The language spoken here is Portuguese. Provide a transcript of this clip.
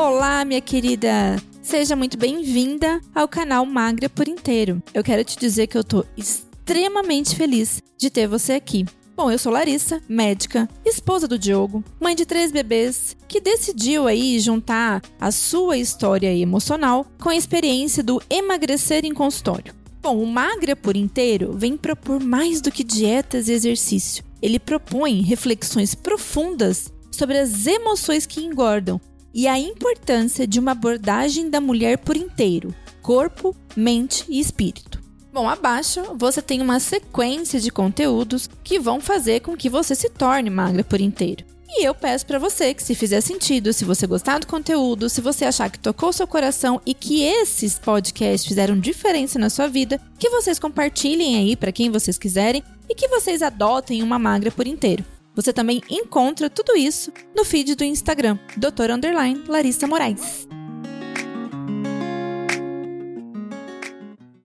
Olá, minha querida! Seja muito bem-vinda ao canal Magra por Inteiro. Eu quero te dizer que eu tô extremamente feliz de ter você aqui. Bom, eu sou Larissa, médica, esposa do Diogo, mãe de três bebês, que decidiu aí juntar a sua história emocional com a experiência do emagrecer em consultório. Bom, o Magra por Inteiro vem propor mais do que dietas e exercício. Ele propõe reflexões profundas sobre as emoções que engordam e a importância de uma abordagem da mulher por inteiro, corpo, mente e espírito. Bom, abaixo você tem uma sequência de conteúdos que vão fazer com que você se torne magra por inteiro. E eu peço para você que se fizer sentido, se você gostar do conteúdo, se você achar que tocou seu coração e que esses podcasts fizeram diferença na sua vida, que vocês compartilhem aí para quem vocês quiserem e que vocês adotem uma magra por inteiro. Você também encontra tudo isso no feed do Instagram, Dr. Larissa Moraes.